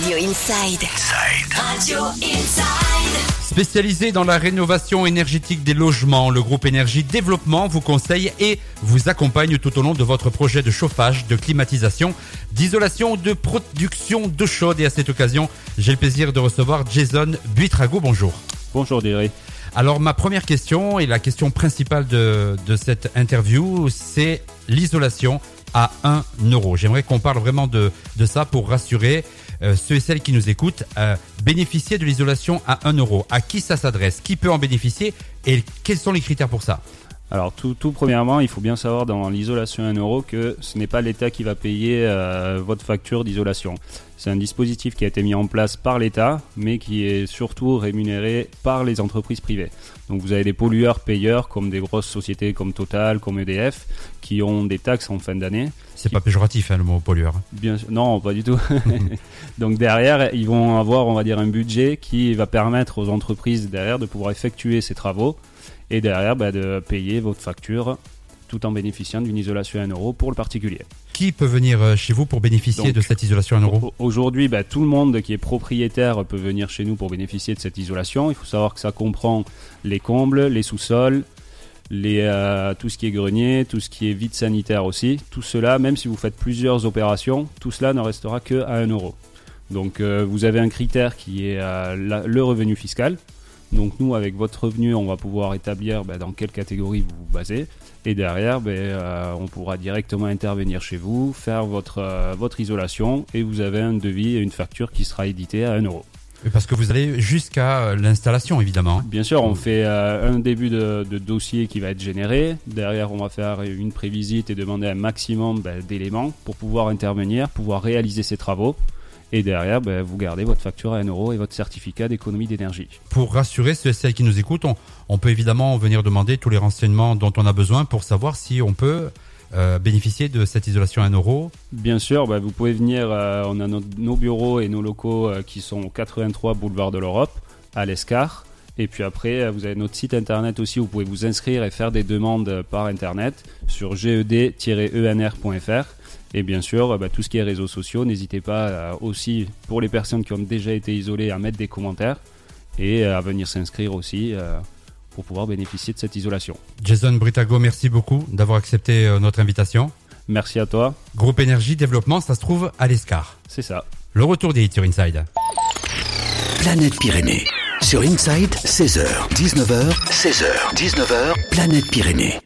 Radio Inside. Radio Inside. Spécialisé dans la rénovation énergétique des logements, le groupe Énergie Développement vous conseille et vous accompagne tout au long de votre projet de chauffage, de climatisation, d'isolation, de production d'eau chaude. Et à cette occasion, j'ai le plaisir de recevoir Jason Buitrago. Bonjour. Bonjour Thierry. Alors ma première question et la question principale de, de cette interview, c'est l'isolation à 1 euro. J'aimerais qu'on parle vraiment de, de ça pour rassurer euh, ceux et celles qui nous écoutent. Euh, bénéficier de l'isolation à 1 euro. À qui ça s'adresse? Qui peut en bénéficier? Et quels sont les critères pour ça? Alors tout, tout premièrement, il faut bien savoir dans l'isolation à 1 euro que ce n'est pas l'État qui va payer euh, votre facture d'isolation. C'est un dispositif qui a été mis en place par l'État, mais qui est surtout rémunéré par les entreprises privées. Donc vous avez des pollueurs payeurs comme des grosses sociétés comme Total, comme EDF, qui ont des taxes en fin d'année. C'est pas péjoratif hein, le mot pollueur. Bien sûr- non, pas du tout. Donc derrière, ils vont avoir, on va dire, un budget qui va permettre aux entreprises derrière de pouvoir effectuer ces travaux et derrière bah, de payer votre facture tout en bénéficiant d'une isolation à 1 euro pour le particulier. Qui peut venir euh, chez vous pour bénéficier Donc, de cette isolation à 1 euro? Au- Aujourd'hui, bah, tout le monde qui est propriétaire peut venir chez nous pour bénéficier de cette isolation. Il faut savoir que ça comprend les combles, les sous-sols, les, euh, tout ce qui est grenier, tout ce qui est vide sanitaire aussi. Tout cela, même si vous faites plusieurs opérations, tout cela ne restera que à 1 euro. Donc euh, vous avez un critère qui est euh, la- le revenu fiscal. Donc nous, avec votre revenu, on va pouvoir établir bah, dans quelle catégorie vous vous basez. Et derrière, ben, euh, on pourra directement intervenir chez vous, faire votre, euh, votre isolation et vous avez un devis et une facture qui sera éditée à 1 euro. Parce que vous allez jusqu'à euh, l'installation évidemment. hein. Bien sûr, on fait euh, un début de, de dossier qui va être généré. Derrière, on va faire une prévisite et demander un maximum ben, d'éléments pour pouvoir intervenir, pouvoir réaliser ces travaux. Et derrière, ben, vous gardez votre facture à 1 euro et votre certificat d'économie d'énergie. Pour rassurer ceux et celles qui nous écoutent, on, on peut évidemment venir demander tous les renseignements dont on a besoin pour savoir si on peut euh, bénéficier de cette isolation à 1 euro. Bien sûr, bah, vous pouvez venir, euh, on a nos, nos bureaux et nos locaux euh, qui sont au 83 boulevard de l'Europe, à l'Escar. Et puis après, euh, vous avez notre site internet aussi, où vous pouvez vous inscrire et faire des demandes par internet sur ged-enr.fr. Et bien sûr, euh, bah, tout ce qui est réseaux sociaux, n'hésitez pas euh, aussi, pour les personnes qui ont déjà été isolées, à mettre des commentaires et euh, à venir s'inscrire aussi euh, pour pouvoir bénéficier de cette isolation. Jason Britago, merci beaucoup d'avoir accepté euh, notre invitation. Merci à toi, Groupe Énergie Développement, ça se trouve à l'Escar. c'est ça. Le retour des hits Inside. Planète Pyrénées. Sur Inside, 16h, 19h, 16h, 19h, Planète Pyrénées.